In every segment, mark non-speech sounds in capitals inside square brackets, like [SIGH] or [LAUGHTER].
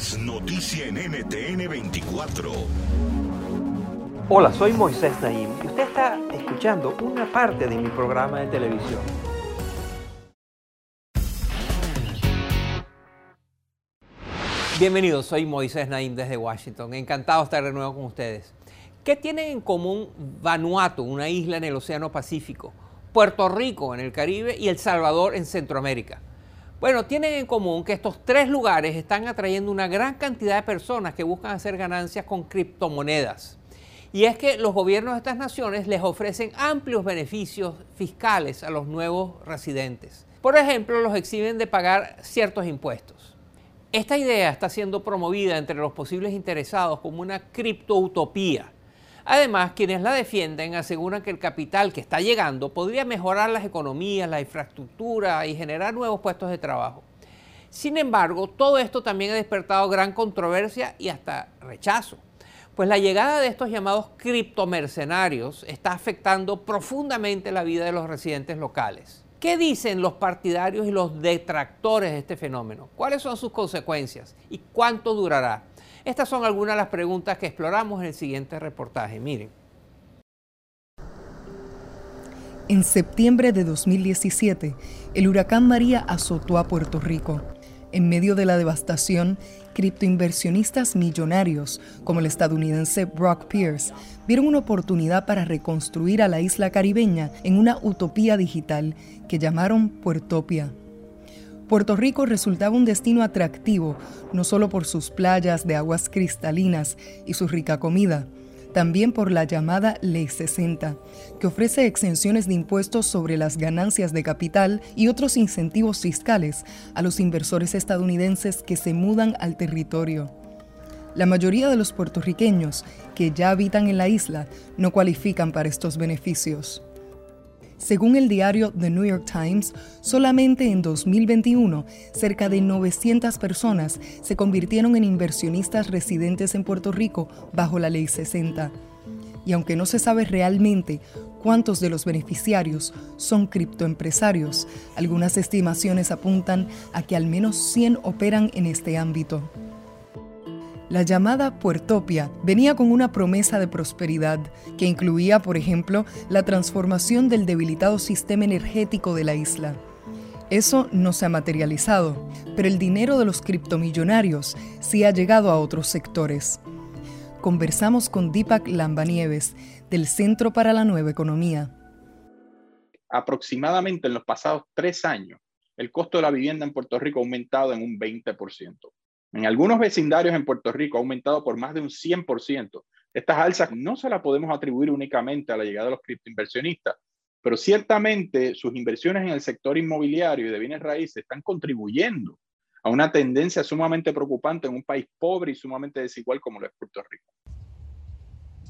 Es noticia en NTN 24. Hola, soy Moisés Naim y usted está escuchando una parte de mi programa de televisión. Bienvenidos, soy Moisés Naim desde Washington. Encantado de estar de nuevo con ustedes. ¿Qué tienen en común Vanuatu, una isla en el Océano Pacífico, Puerto Rico en el Caribe y El Salvador en Centroamérica? Bueno, tienen en común que estos tres lugares están atrayendo una gran cantidad de personas que buscan hacer ganancias con criptomonedas. Y es que los gobiernos de estas naciones les ofrecen amplios beneficios fiscales a los nuevos residentes. Por ejemplo, los exhiben de pagar ciertos impuestos. Esta idea está siendo promovida entre los posibles interesados como una criptoutopía. Además, quienes la defienden aseguran que el capital que está llegando podría mejorar las economías, la infraestructura y generar nuevos puestos de trabajo. Sin embargo, todo esto también ha despertado gran controversia y hasta rechazo. Pues la llegada de estos llamados criptomercenarios está afectando profundamente la vida de los residentes locales. ¿Qué dicen los partidarios y los detractores de este fenómeno? ¿Cuáles son sus consecuencias? ¿Y cuánto durará? Estas son algunas de las preguntas que exploramos en el siguiente reportaje. Miren. En septiembre de 2017, el huracán María azotó a Puerto Rico. En medio de la devastación, criptoinversionistas millonarios, como el estadounidense Brock Pierce, vieron una oportunidad para reconstruir a la isla caribeña en una utopía digital que llamaron Puertopia. Puerto Rico resultaba un destino atractivo, no solo por sus playas de aguas cristalinas y su rica comida, también por la llamada Ley 60, que ofrece exenciones de impuestos sobre las ganancias de capital y otros incentivos fiscales a los inversores estadounidenses que se mudan al territorio. La mayoría de los puertorriqueños que ya habitan en la isla no cualifican para estos beneficios. Según el diario The New York Times, solamente en 2021 cerca de 900 personas se convirtieron en inversionistas residentes en Puerto Rico bajo la Ley 60. Y aunque no se sabe realmente cuántos de los beneficiarios son criptoempresarios, algunas estimaciones apuntan a que al menos 100 operan en este ámbito. La llamada Puertopia venía con una promesa de prosperidad que incluía, por ejemplo, la transformación del debilitado sistema energético de la isla. Eso no se ha materializado, pero el dinero de los criptomillonarios sí ha llegado a otros sectores. Conversamos con Deepak Lambanieves, del Centro para la Nueva Economía. Aproximadamente en los pasados tres años, el costo de la vivienda en Puerto Rico ha aumentado en un 20%. En algunos vecindarios en Puerto Rico ha aumentado por más de un 100%. Estas alzas no se las podemos atribuir únicamente a la llegada de los criptoinversionistas, pero ciertamente sus inversiones en el sector inmobiliario y de bienes raíces están contribuyendo a una tendencia sumamente preocupante en un país pobre y sumamente desigual como lo es Puerto Rico.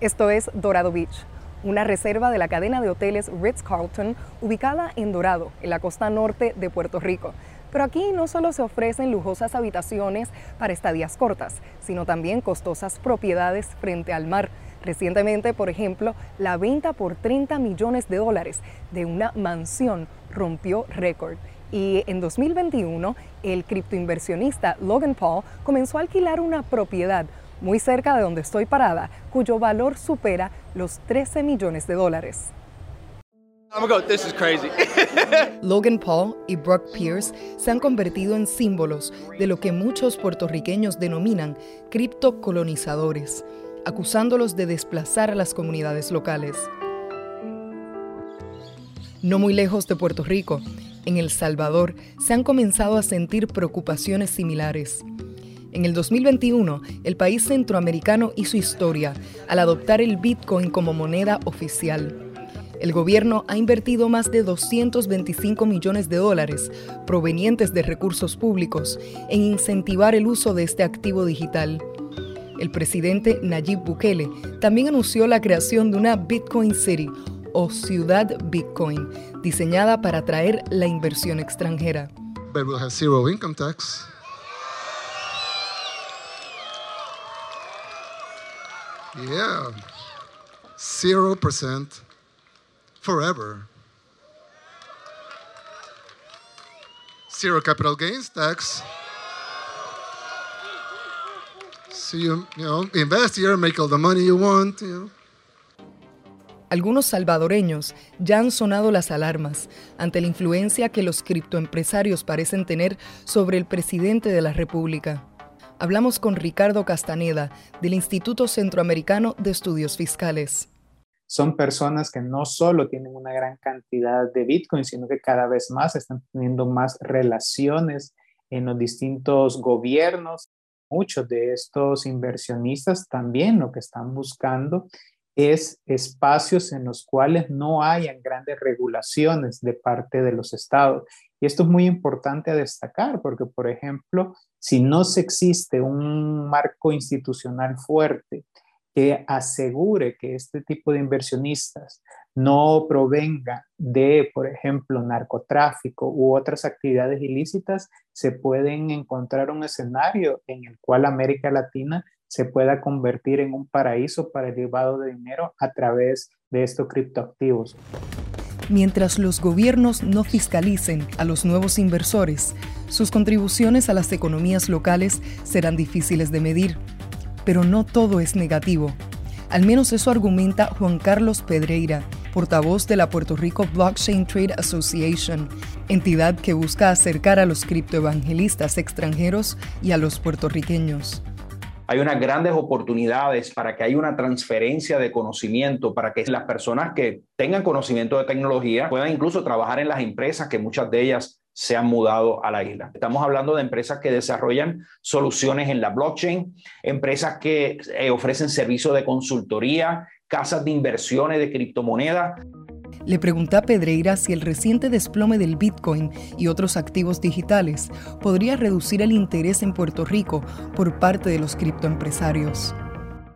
Esto es Dorado Beach, una reserva de la cadena de hoteles Ritz-Carlton ubicada en Dorado, en la costa norte de Puerto Rico. Pero aquí no solo se ofrecen lujosas habitaciones para estadías cortas, sino también costosas propiedades frente al mar. Recientemente, por ejemplo, la venta por 30 millones de dólares de una mansión rompió récord. Y en 2021, el criptoinversionista Logan Paul comenzó a alquilar una propiedad muy cerca de donde estoy parada, cuyo valor supera los 13 millones de dólares. Oh god, this is crazy. [LAUGHS] Logan Paul y Brock Pierce se han convertido en símbolos de lo que muchos puertorriqueños denominan criptocolonizadores, acusándolos de desplazar a las comunidades locales. No muy lejos de Puerto Rico, en El Salvador, se han comenzado a sentir preocupaciones similares. En el 2021, el país centroamericano hizo historia al adoptar el Bitcoin como moneda oficial. El gobierno ha invertido más de 225 millones de dólares provenientes de recursos públicos en incentivar el uso de este activo digital. El presidente Nayib Bukele también anunció la creación de una Bitcoin City o ciudad Bitcoin, diseñada para atraer la inversión extranjera. Yeah. 0% forever. Zero capital gains tax. So you, know, invest here, make all the money you want, you know. Algunos salvadoreños ya han sonado las alarmas ante la influencia que los criptoempresarios parecen tener sobre el presidente de la República. Hablamos con Ricardo Castaneda del Instituto Centroamericano de Estudios Fiscales. Son personas que no solo tienen una gran cantidad de Bitcoin, sino que cada vez más están teniendo más relaciones en los distintos gobiernos. Muchos de estos inversionistas también lo que están buscando es espacios en los cuales no hayan grandes regulaciones de parte de los estados. Y esto es muy importante a destacar porque, por ejemplo, si no se existe un marco institucional fuerte que asegure que este tipo de inversionistas no provenga de, por ejemplo, narcotráfico u otras actividades ilícitas, se pueden encontrar un escenario en el cual América Latina se pueda convertir en un paraíso para el llevado de dinero a través de estos criptoactivos. Mientras los gobiernos no fiscalicen a los nuevos inversores, sus contribuciones a las economías locales serán difíciles de medir. Pero no todo es negativo. Al menos eso argumenta Juan Carlos Pedreira, portavoz de la Puerto Rico Blockchain Trade Association, entidad que busca acercar a los criptoevangelistas extranjeros y a los puertorriqueños hay unas grandes oportunidades para que haya una transferencia de conocimiento, para que las personas que tengan conocimiento de tecnología puedan incluso trabajar en las empresas que muchas de ellas se han mudado a la isla. Estamos hablando de empresas que desarrollan soluciones en la blockchain, empresas que eh, ofrecen servicios de consultoría, casas de inversiones de criptomonedas. Le pregunté a Pedreira si el reciente desplome del Bitcoin y otros activos digitales podría reducir el interés en Puerto Rico por parte de los criptoempresarios.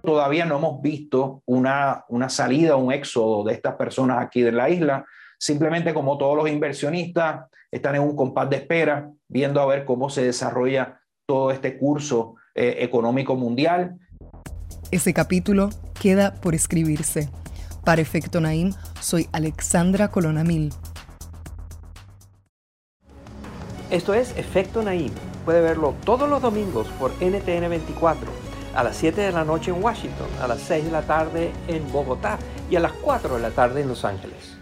Todavía no hemos visto una, una salida, un éxodo de estas personas aquí de la isla. Simplemente como todos los inversionistas están en un compás de espera, viendo a ver cómo se desarrolla todo este curso eh, económico mundial. Ese capítulo queda por escribirse. Para Efecto Naim, soy Alexandra Colonamil. Esto es Efecto Naim. Puede verlo todos los domingos por NTN 24, a las 7 de la noche en Washington, a las 6 de la tarde en Bogotá y a las 4 de la tarde en Los Ángeles.